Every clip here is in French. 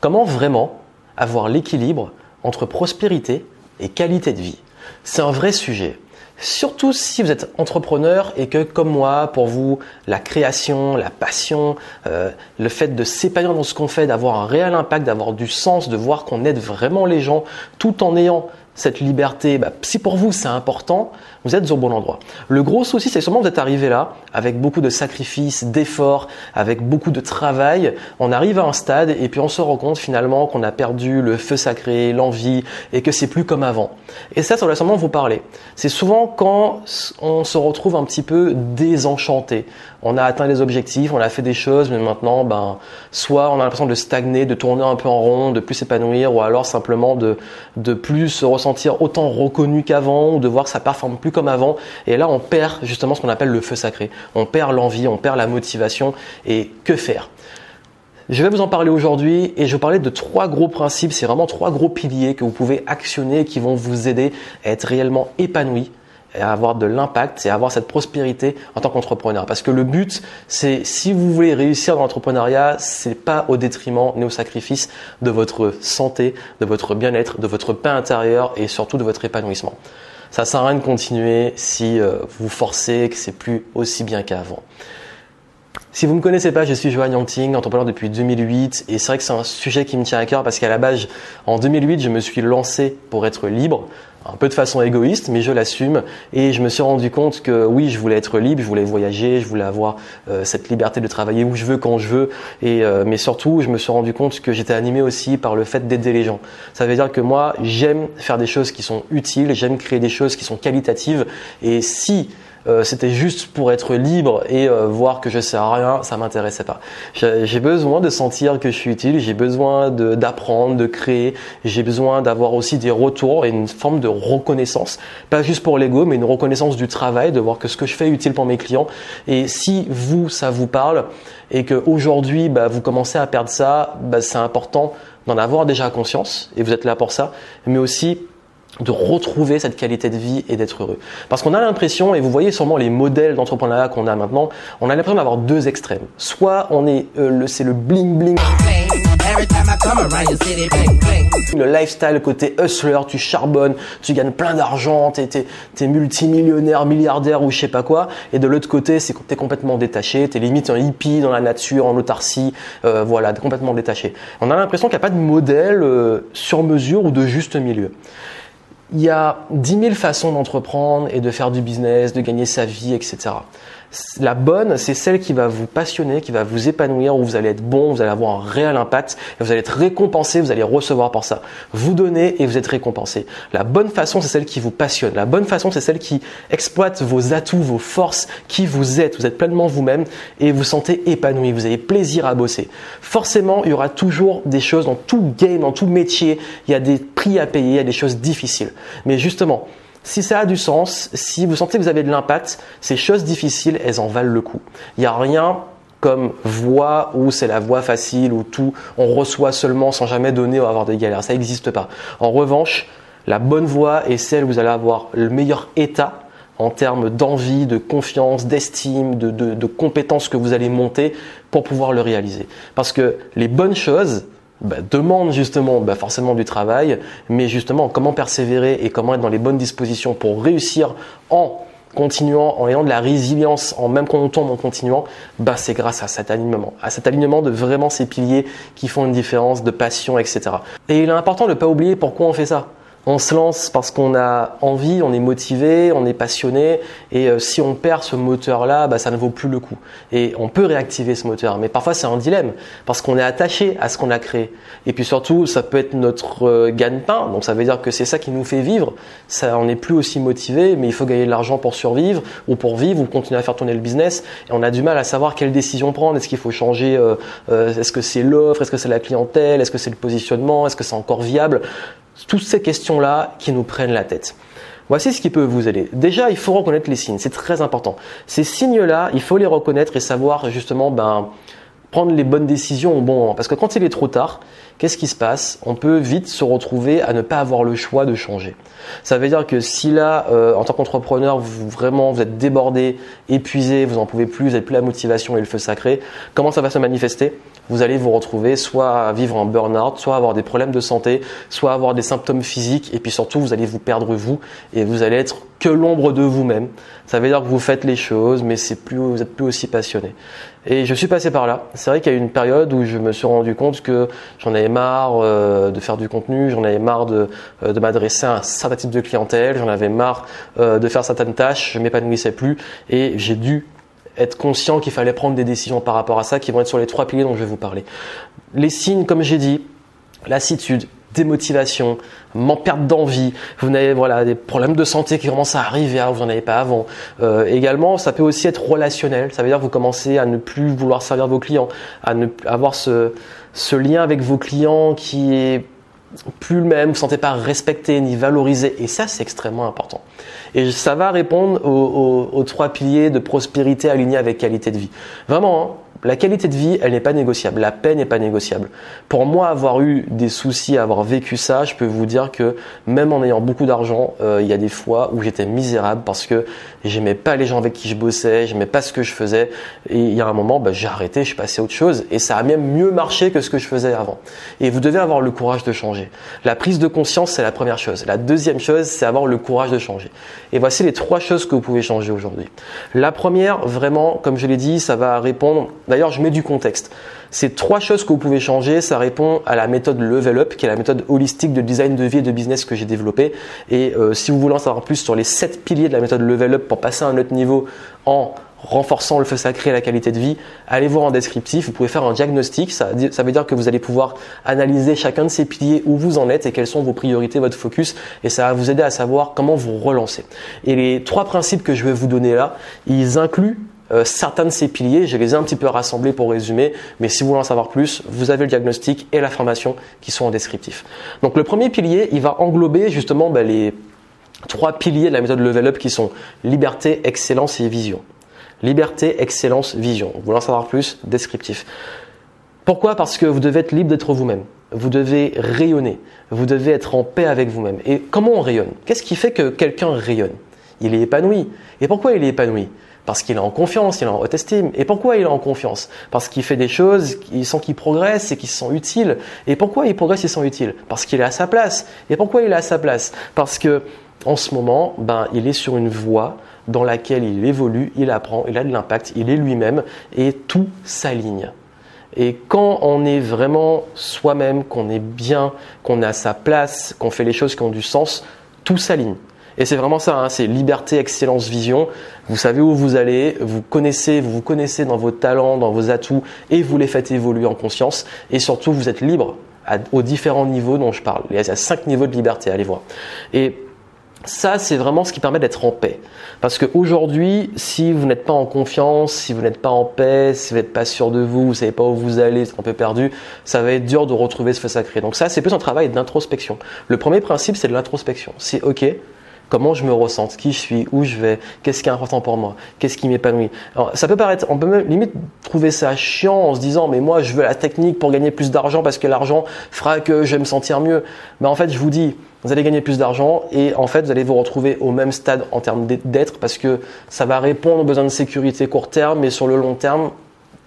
Comment vraiment avoir l'équilibre entre prospérité et qualité de vie? C'est un vrai sujet. Surtout si vous êtes entrepreneur et que, comme moi, pour vous, la création, la passion, euh, le fait de s'épanouir dans ce qu'on fait, d'avoir un réel impact, d'avoir du sens, de voir qu'on aide vraiment les gens, tout en ayant cette liberté, bah, si pour vous c'est important, vous êtes au bon endroit. Le gros souci, c'est vous êtes arrivé là, avec beaucoup de sacrifices, d'efforts, avec beaucoup de travail. On arrive à un stade et puis on se rend compte finalement qu'on a perdu le feu sacré, l'envie et que c'est plus comme avant. Et ça, ça va sûrement vous parler. C'est souvent quand on se retrouve un petit peu désenchanté. On a atteint les objectifs, on a fait des choses, mais maintenant, ben, soit on a l'impression de stagner, de tourner un peu en rond, de plus s'épanouir, ou alors simplement de, de plus se ressentir autant reconnu qu'avant, ou de voir que ça performe plus comme avant. Et là, on perd justement ce qu'on appelle le feu sacré. On perd l'envie, on perd la motivation. Et que faire? Je vais vous en parler aujourd'hui et je vais parler de trois gros principes, c'est vraiment trois gros piliers que vous pouvez actionner qui vont vous aider à être réellement épanoui à avoir de l'impact et à avoir cette prospérité en tant qu'entrepreneur. Parce que le but, c'est si vous voulez réussir dans l'entrepreneuriat, c'est pas au détriment ni au sacrifice de votre santé, de votre bien-être, de votre paix intérieur et surtout de votre épanouissement. Ça sert à rien de continuer si euh, vous forcez que c'est plus aussi bien qu'avant. Si vous ne me connaissez pas, je suis Johan Yangting, entrepreneur depuis 2008 et c'est vrai que c'est un sujet qui me tient à cœur parce qu'à la base, en 2008, je me suis lancé pour être libre, un peu de façon égoïste, mais je l'assume. Et je me suis rendu compte que oui, je voulais être libre, je voulais voyager, je voulais avoir euh, cette liberté de travailler où je veux, quand je veux, et euh, mais surtout, je me suis rendu compte que j'étais animé aussi par le fait d'aider les gens. Ça veut dire que moi, j'aime faire des choses qui sont utiles, j'aime créer des choses qui sont qualitatives. Et si euh, c'était juste pour être libre et euh, voir que je sers à rien, ça m'intéressait pas. J'ai besoin de sentir que je suis utile, j'ai besoin d'apprendre, de, créer, j'ai besoin d'avoir aussi des retours et une forme de reconnaissance, pas juste pour l'ego, mais une reconnaissance du travail, de voir que ce que je fais est utile pour mes clients. Et si vous, ça vous parle et qu'aujourd'hui, bah, vous commencez à perdre ça, bah, c'est important d'en avoir déjà conscience et vous êtes là pour ça, mais aussi de retrouver cette qualité de vie et d'être heureux. Parce qu'on a l'impression, et vous voyez sûrement les modèles d'entrepreneuriat qu'on a maintenant, on a l'impression d'avoir deux extrêmes. Soit on est, euh, le, c'est le bling bling. Le lifestyle côté hustler, tu charbonnes, tu gagnes plein d'argent, t'es, t'es, t'es multimillionnaire, milliardaire ou je sais pas quoi. Et de l'autre côté, c'est t'es complètement détaché, t'es limite un hippie dans la nature, en autarcie, euh, voilà, complètement détaché. On a l'impression qu'il n'y a pas de modèle euh, sur mesure ou de juste milieu. Il y a 10 000 façons d'entreprendre et de faire du business, de gagner sa vie, etc. La bonne, c'est celle qui va vous passionner, qui va vous épanouir, où vous allez être bon, vous allez avoir un réel impact, et vous allez être récompensé, vous allez recevoir pour ça. Vous donnez et vous êtes récompensé. La bonne façon, c'est celle qui vous passionne. La bonne façon, c'est celle qui exploite vos atouts, vos forces, qui vous êtes. Vous êtes pleinement vous-même et vous sentez épanoui. Vous avez plaisir à bosser. Forcément, il y aura toujours des choses dans tout game, dans tout métier. Il y a des prix à payer, il y a des choses difficiles. Mais justement, si ça a du sens, si vous sentez que vous avez de l'impact, ces choses difficiles, elles en valent le coup. Il n'y a rien comme voie où c'est la voie facile, où tout, on reçoit seulement sans jamais donner ou avoir des galères. Ça n'existe pas. En revanche, la bonne voie est celle où vous allez avoir le meilleur état en termes d'envie, de confiance, d'estime, de, de compétences que vous allez monter pour pouvoir le réaliser. Parce que les bonnes choses, bah, demande justement bah, forcément du travail, mais justement comment persévérer et comment être dans les bonnes dispositions pour réussir en continuant, en ayant de la résilience, en même quand on tombe en continuant, bah, c'est grâce à cet alignement, à cet alignement de vraiment ces piliers qui font une différence, de passion, etc. Et il est important de ne pas oublier pourquoi on fait ça on se lance parce qu'on a envie, on est motivé, on est passionné, et euh, si on perd ce moteur-là, bah, ça ne vaut plus le coup. Et on peut réactiver ce moteur, mais parfois c'est un dilemme, parce qu'on est attaché à ce qu'on a créé. Et puis surtout, ça peut être notre euh, gagne-pain, donc ça veut dire que c'est ça qui nous fait vivre. Ça, on n'est plus aussi motivé, mais il faut gagner de l'argent pour survivre, ou pour vivre, ou continuer à faire tourner le business, et on a du mal à savoir quelle décision prendre. Est-ce qu'il faut changer euh, Est-ce que c'est l'offre? Est-ce que c'est la clientèle? Est-ce que c'est le positionnement? Est-ce que c'est encore viable? Toutes ces questions-là qui nous prennent la tête. Voici ce qui peut vous aider. Déjà, il faut reconnaître les signes, c'est très important. Ces signes-là, il faut les reconnaître et savoir justement ben, prendre les bonnes décisions au bon moment. Parce que quand il est trop tard, qu'est-ce qui se passe? On peut vite se retrouver à ne pas avoir le choix de changer. Ça veut dire que si là, euh, en tant qu'entrepreneur, vous vraiment vous êtes débordé, épuisé, vous en pouvez plus, vous n'avez plus la motivation et le feu sacré, comment ça va se manifester? Vous allez vous retrouver soit à vivre en burn-out, soit avoir des problèmes de santé, soit avoir des symptômes physiques, et puis surtout vous allez vous perdre vous et vous allez être que l'ombre de vous-même. Ça veut dire que vous faites les choses, mais c'est plus, vous êtes plus aussi passionné. Et je suis passé par là. C'est vrai qu'il y a eu une période où je me suis rendu compte que j'en avais marre euh, de faire du contenu, j'en avais marre de, euh, de m'adresser à un certain type de clientèle, j'en avais marre euh, de faire certaines tâches, je m'épanouissais plus, et j'ai dû être conscient qu'il fallait prendre des décisions par rapport à ça, qui vont être sur les trois piliers dont je vais vous parler. Les signes, comme j'ai dit, lassitude, démotivation, manque perte d'envie, vous avez voilà des problèmes de santé qui commencent à arriver, hein, vous n'en avez pas avant. Euh, également, ça peut aussi être relationnel, ça veut dire que vous commencez à ne plus vouloir servir vos clients, à ne avoir ce, lien avec vos clients qui est plus le même, vous ne sentez pas respecté ni valorisé, et ça c'est extrêmement important. Et ça va répondre aux, trois piliers de prospérité alignés avec qualité de vie. Vraiment, hein, la qualité de vie, elle n'est pas négociable. La paix n'est pas négociable. Pour moi, avoir eu des soucis, avoir vécu ça, je peux vous dire que même en ayant beaucoup d'argent, euh, il y a des fois où j'étais misérable parce que j'aimais pas les gens avec qui je bossais, j'aimais pas ce que je faisais. Et il y a un moment, bah, j'ai arrêté, je passé à autre chose et ça a même mieux marché que ce que je faisais avant. Et vous devez avoir le courage de changer. La prise de conscience, c'est la première chose. La deuxième chose, c'est avoir le courage de changer. Et voici les trois choses que vous pouvez changer aujourd'hui. La première, vraiment, comme je l'ai dit, ça va répondre D'ailleurs, je mets du contexte. Ces trois choses que vous pouvez changer, ça répond à la méthode Level Up, qui est la méthode holistique de design de vie et de business que j'ai développée. Et euh, si vous voulez en savoir plus sur les sept piliers de la méthode Level Up pour passer à un autre niveau en renforçant le feu sacré et la qualité de vie, allez voir en descriptif, vous pouvez faire un diagnostic, ça, ça, veut dire que vous allez pouvoir analyser chacun de ces piliers où vous en êtes et quelles sont vos priorités, votre focus, et ça va vous aider à savoir comment vous relancer. Et les trois principes que je vais vous donner là, ils incluent euh, certains de ces piliers, je les ai un petit peu rassemblés pour résumer, mais si vous voulez en savoir plus, vous avez le diagnostic et la formation qui sont en descriptif. Donc le premier pilier, il va englober justement bah, les trois piliers de la méthode Level Up qui sont liberté, excellence et vision. Liberté, excellence, vision. Vous voulez en savoir plus? Descriptif. Pourquoi? Parce que vous devez être libre d'être vous-même. Vous devez rayonner. Vous devez être en paix avec vous-même. Et comment on rayonne? Qu'est-ce qui fait que quelqu'un rayonne? Il est épanoui. Et pourquoi il est épanoui? Parce qu'il est en confiance, il est en haute estime. Et pourquoi il est en confiance? Parce qu'il fait des choses, il sent qu'il progresse et qu'il se sent utile. Et pourquoi il progresse et se sent utile Parce qu'il est à sa place. Et pourquoi il est à sa place? Parce que en ce moment, ben, il est sur une voie dans laquelle il évolue, il apprend, il a de l'impact, il est lui-même et tout s'aligne. Et quand on est vraiment soi-même, qu'on est bien, qu'on est à sa place, qu'on fait les choses qui ont du sens, tout s'aligne. Et c'est vraiment ça, hein, c'est liberté, excellence, vision. Vous savez où vous allez, vous connaissez, vous vous connaissez dans vos talents, dans vos atouts, et vous les faites évoluer en conscience. Et surtout, vous êtes libre aux différents niveaux dont je parle. Il y a cinq niveaux de liberté, allez voir. Et ça, c'est vraiment ce qui permet d'être en paix. Parce qu'aujourd'hui, si vous n'êtes pas en confiance, si vous n'êtes pas en paix, si vous n'êtes pas sûr de vous, vous savez pas où vous allez, c'est un peu perdu, ça va être dur de retrouver ce feu sacré. Donc ça, c'est plus un travail d'introspection. Le premier principe, c'est de l'introspection. C'est OK, comment je me ressens, qui je suis, où je vais, qu'est-ce qui est important pour moi, qu'est-ce qui m'épanouit. Alors, ça peut paraître, on peut même limite trouver ça chiant en se disant, mais moi, je veux la technique pour gagner plus d'argent parce que l'argent fera que je vais me sentir mieux. Mais en fait, je vous dis, vous allez gagner plus d'argent et en fait, vous allez vous retrouver au même stade en termes d'être parce que ça va répondre aux besoins de sécurité court terme, mais sur le long terme,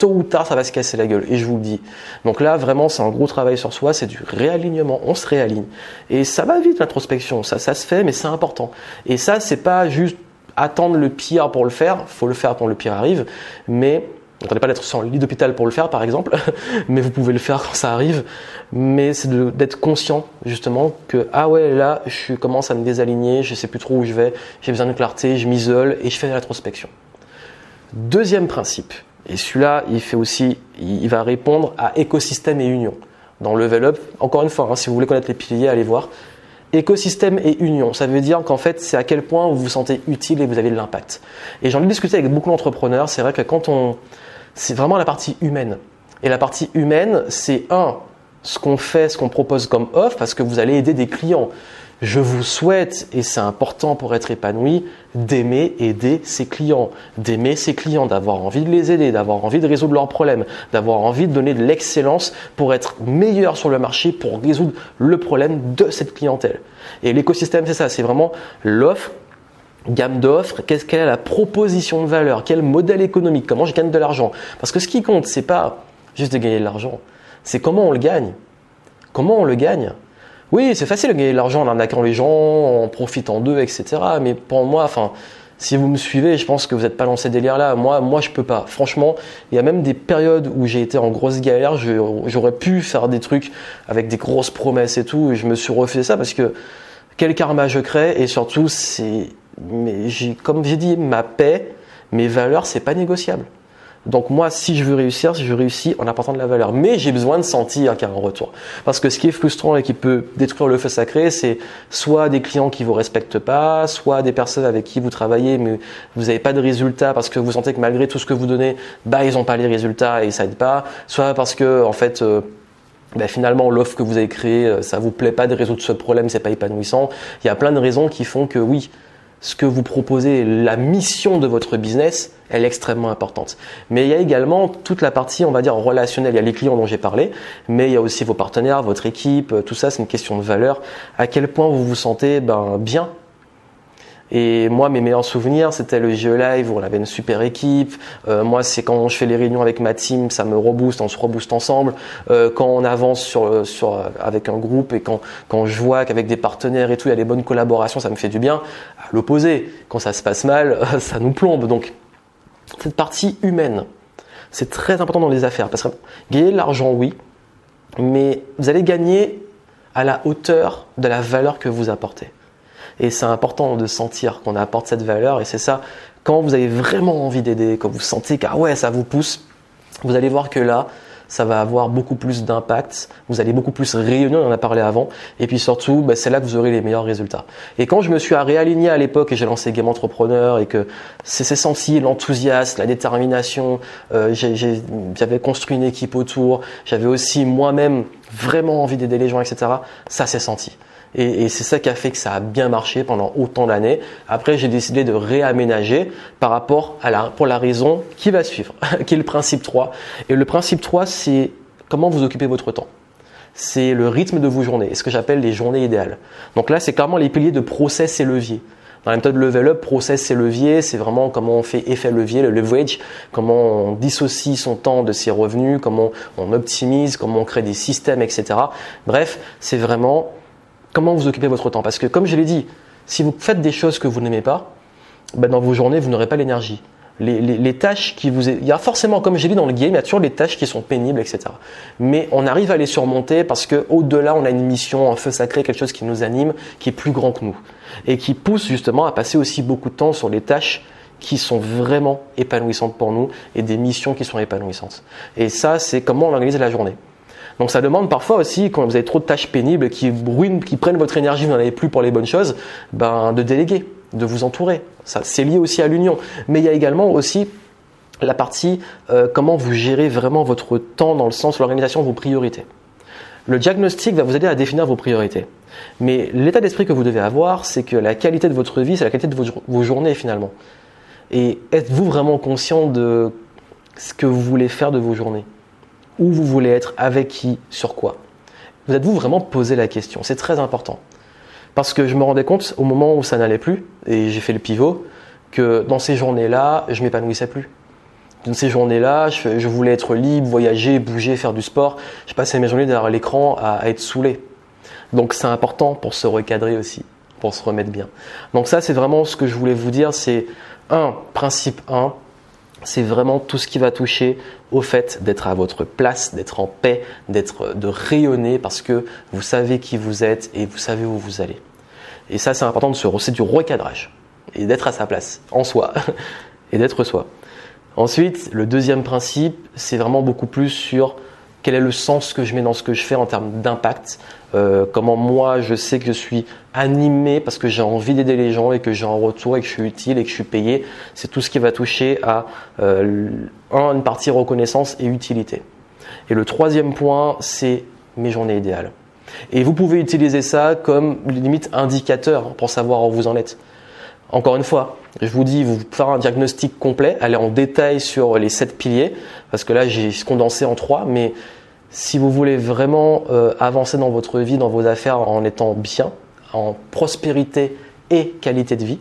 tôt ou tard, ça va se casser la gueule. Et je vous le dis. Donc là, vraiment, c'est un gros travail sur soi. C'est du réalignement. On se réaligne. Et ça va vite, l'introspection. Ça, ça se fait, mais c'est important. Et ça, c'est pas juste attendre le pire pour le faire. Faut le faire quand le pire arrive. Mais N'attendez pas d'être le lit d'hôpital pour le faire, par exemple, mais vous pouvez le faire quand ça arrive. Mais c'est d'être conscient, justement, que ah ouais, là, je commence à me désaligner, je sais plus trop où je vais, j'ai besoin de clarté, je m'isole et je fais de l'introspection. Deuxième principe, et celui-là, il fait aussi, il va répondre à écosystème et union. Dans Level Up, encore une fois, hein, si vous voulez connaître les piliers, allez voir. Écosystème et union, ça veut dire qu'en fait, c'est à quel point vous vous sentez utile et vous avez de l'impact. Et j'en ai discuté avec beaucoup d'entrepreneurs. C'est vrai que quand on, c'est vraiment la partie humaine. Et la partie humaine, c'est un, ce qu'on fait, ce qu'on propose comme offre, parce que vous allez aider des clients. Je vous souhaite, et c'est important pour être épanoui, d'aimer aider ses clients, d'aimer ses clients, d'avoir envie de les aider, d'avoir envie de résoudre leurs problèmes, d'avoir envie de donner de l'excellence pour être meilleur sur le marché, pour résoudre le problème de cette clientèle. Et l'écosystème, c'est ça, c'est vraiment l'offre gamme d'offres, qu'est-ce qu'elle est la proposition de valeur, quel modèle économique, comment je gagne de l'argent. Parce que ce qui compte, c'est pas juste de gagner de l'argent, c'est comment on le gagne. Comment on le gagne Oui, c'est facile de gagner de l'argent en arnaquant les gens, en profitant d'eux, etc. Mais pour moi, si vous me suivez, je pense que vous n'êtes pas dans ces délires-là. Moi, moi, je peux pas. Franchement, il y a même des périodes où j'ai été en grosse galère. J'aurais pu faire des trucs avec des grosses promesses et tout. Et je me suis refait ça parce que quel karma je crée et surtout, c'est, mais comme j'ai dit, ma paix, mes valeurs, c'est pas négociable. Donc moi, si je veux réussir, si je réussis en apportant de la valeur. Mais j'ai besoin de sentir qu'il y a un retour. Parce que ce qui est frustrant et qui peut détruire le feu sacré, c'est soit des clients qui vous respectent pas, soit des personnes avec qui vous travaillez mais vous n'avez pas de résultats parce que vous sentez que malgré tout ce que vous donnez, bah ils n'ont pas les résultats et ça aide pas. Soit parce que en fait euh, bah, finalement l'offre que vous avez créée, euh, ça vous plaît pas de résoudre ce problème, c'est pas épanouissant. Il y a plein de raisons qui font que oui, ce que vous proposez, la mission de votre business, elle est extrêmement importante. Mais il y a également toute la partie, on va dire, relationnelle. Il y a les clients dont j'ai parlé, mais il y a aussi vos partenaires, votre équipe, tout ça, c'est une question de valeur. À quel point vous vous sentez ben, bien et moi, mes meilleurs souvenirs, c'était le GE Live où on avait une super équipe. Euh, moi, c'est quand je fais les réunions avec ma team, ça me rebooste, on se rebooste ensemble. Euh, quand on avance sur, avec un groupe et quand je vois qu'avec des partenaires et tout, il y a des bonnes collaborations, ça me fait du bien. À l'opposé, quand ça se passe mal, ça nous plombe. Donc, cette partie humaine, c'est très important dans les affaires. Parce que gagner de l'argent, oui, mais vous allez gagner à la hauteur de la valeur que vous apportez. Et c'est important de sentir qu'on apporte cette valeur. Et c'est ça, quand vous avez vraiment envie d'aider, quand vous sentez que ouais, ça vous pousse, vous allez voir que là, ça va avoir beaucoup plus d'impact, vous allez beaucoup plus rayonner, on en a parlé avant, et puis surtout, bah, c'est là que vous aurez les meilleurs résultats. Et quand je me suis réaligné à l'époque et j'ai lancé Game Entrepreneur et que c'est senti l'enthousiasme, la détermination, euh, j'avais construit une équipe autour, j'avais aussi moi-même vraiment envie d'aider les gens, etc. Ça s'est senti. Et, c'est ça qui a fait que ça a bien marché pendant autant d'années. Après, j'ai décidé de réaménager par rapport à la, pour la raison qui va suivre, qui est le principe 3. Et le principe 3, c'est comment vous occupez votre temps. C'est le rythme de vos journées, ce que j'appelle les journées idéales. Donc là, c'est clairement les piliers de process et levier. Dans la méthode level up, process et levier, c'est vraiment comment on fait effet levier, le leverage, comment on dissocie son temps de ses revenus, comment on optimise, comment on crée des systèmes, etc. Bref, c'est vraiment comment vous occupez votre temps. Parce que comme je l'ai dit, si vous faites des choses que vous n'aimez pas, ben dans vos journées, vous n'aurez pas l'énergie. Les, tâches qui vous... Il y a forcément, comme j'ai dit dans le game, il y a toujours des tâches qui sont pénibles, etc. Mais on arrive à les surmonter parce qu'au-delà, on a une mission, un feu sacré, quelque chose qui nous anime, qui est plus grand que nous. Et qui pousse justement à passer aussi beaucoup de temps sur les tâches qui sont vraiment épanouissantes pour nous et des missions qui sont épanouissantes. Et ça, c'est comment on organise la journée. Donc ça demande parfois aussi, quand vous avez trop de tâches pénibles qui ruinent, qui prennent votre énergie, vous n'en avez plus pour les bonnes choses, ben, de déléguer, de vous entourer. Ça, c'est lié aussi à l'union. Mais il y a également aussi la partie euh, comment vous gérez vraiment votre temps dans le sens de l'organisation de vos priorités. Le diagnostic va vous aider à définir vos priorités. Mais l'état d'esprit que vous devez avoir, c'est que la qualité de votre vie, c'est la qualité de vos journées finalement. Et êtes-vous vraiment conscient de ce que vous voulez faire de vos journées? Où vous voulez être, avec qui, sur quoi. Vous êtes-vous vraiment posé la question? C'est très important. Parce que je me rendais compte au moment où ça n'allait plus, et j'ai fait le pivot, que dans ces journées-là, je m'épanouissais plus. Dans ces journées-là, je, voulais être libre, voyager, bouger, faire du sport. Je passais mes journées derrière l'écran à, être saoulé. Donc c'est important pour se recadrer aussi, pour se remettre bien. Donc ça, c'est vraiment ce que je voulais vous dire. C'est un, principe 1, c'est vraiment tout ce qui va toucher au fait d'être à votre place, d'être en paix, d'être de rayonner parce que vous savez qui vous êtes et vous savez où vous allez. Et ça, c'est important de se, c'est du recadrage et d'être à sa place, en soi, et d'être soi. Ensuite, le deuxième principe, c'est vraiment beaucoup plus sur quel est le sens que je mets dans ce que je fais en termes d'impact, euh, comment moi je sais que je suis animé parce que j'ai envie d'aider les gens et que j'ai un retour et que je suis utile et que je suis payé. C'est tout ce qui va toucher à euh, une partie reconnaissance et utilité. Et le troisième point, c'est mes journées idéales. Et vous pouvez utiliser ça comme limite indicateur pour savoir où vous en êtes. Encore une fois, je vous dis, vous faire un diagnostic complet, aller en détail sur les sept piliers, parce que là j'ai condensé en trois, mais si vous voulez vraiment euh, avancer dans votre vie, dans vos affaires en étant bien, en prospérité et qualité de vie,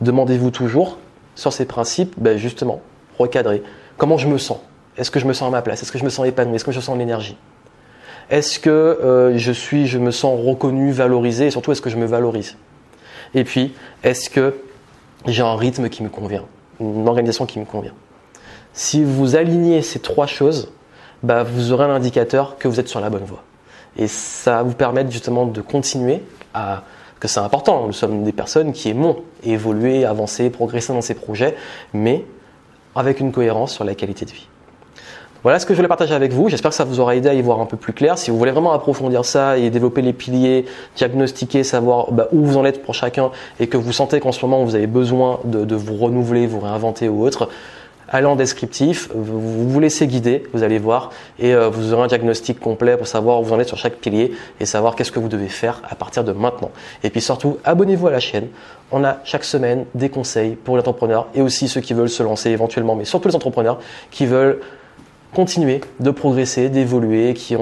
demandez-vous toujours sur ces principes, ben justement, recadrer. Comment je me sens? Est-ce que je me sens à ma place? Est-ce que je me sens épanoui? Est-ce que je sens l'énergie? Est-ce que euh, je suis, je me sens reconnu, valorisé? Et surtout, est-ce que je me valorise? Et puis, est-ce que j'ai un rythme qui me convient Une organisation qui me convient? Si vous alignez ces trois choses, bah, vous aurez un indicateur que vous êtes sur la bonne voie. Et ça va vous permettre justement de continuer à que c'est important. Nous sommes des personnes qui aimons évoluer, avancer, progresser dans ces projets, mais avec une cohérence sur la qualité de vie. Voilà ce que je voulais partager avec vous. J'espère que ça vous aura aidé à y voir un peu plus clair. Si vous voulez vraiment approfondir ça et développer les piliers, diagnostiquer, savoir bah, où vous en êtes pour chacun et que vous sentez qu'en ce moment vous avez besoin de, de vous renouveler, vous réinventer ou autre, allez en descriptif, vous vous laissez guider, vous allez voir, et euh, vous aurez un diagnostic complet pour savoir où vous en êtes sur chaque pilier et savoir qu'est-ce que vous devez faire à partir de maintenant. Et puis surtout, abonnez-vous à la chaîne. On a chaque semaine des conseils pour les entrepreneurs et aussi ceux qui veulent se lancer éventuellement, mais surtout les entrepreneurs qui veulent continuer de progresser, d'évoluer, qui,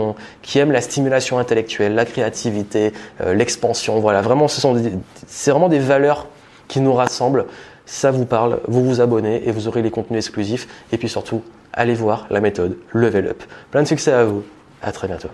aiment la stimulation intellectuelle, la créativité, euh, l'expansion. Voilà, vraiment, ce sont vraiment des valeurs qui nous rassemblent ça vous parle, vous vous abonnez et vous aurez les contenus exclusifs. Et puis surtout, allez voir la méthode Level Up. Plein de succès à vous. À très bientôt.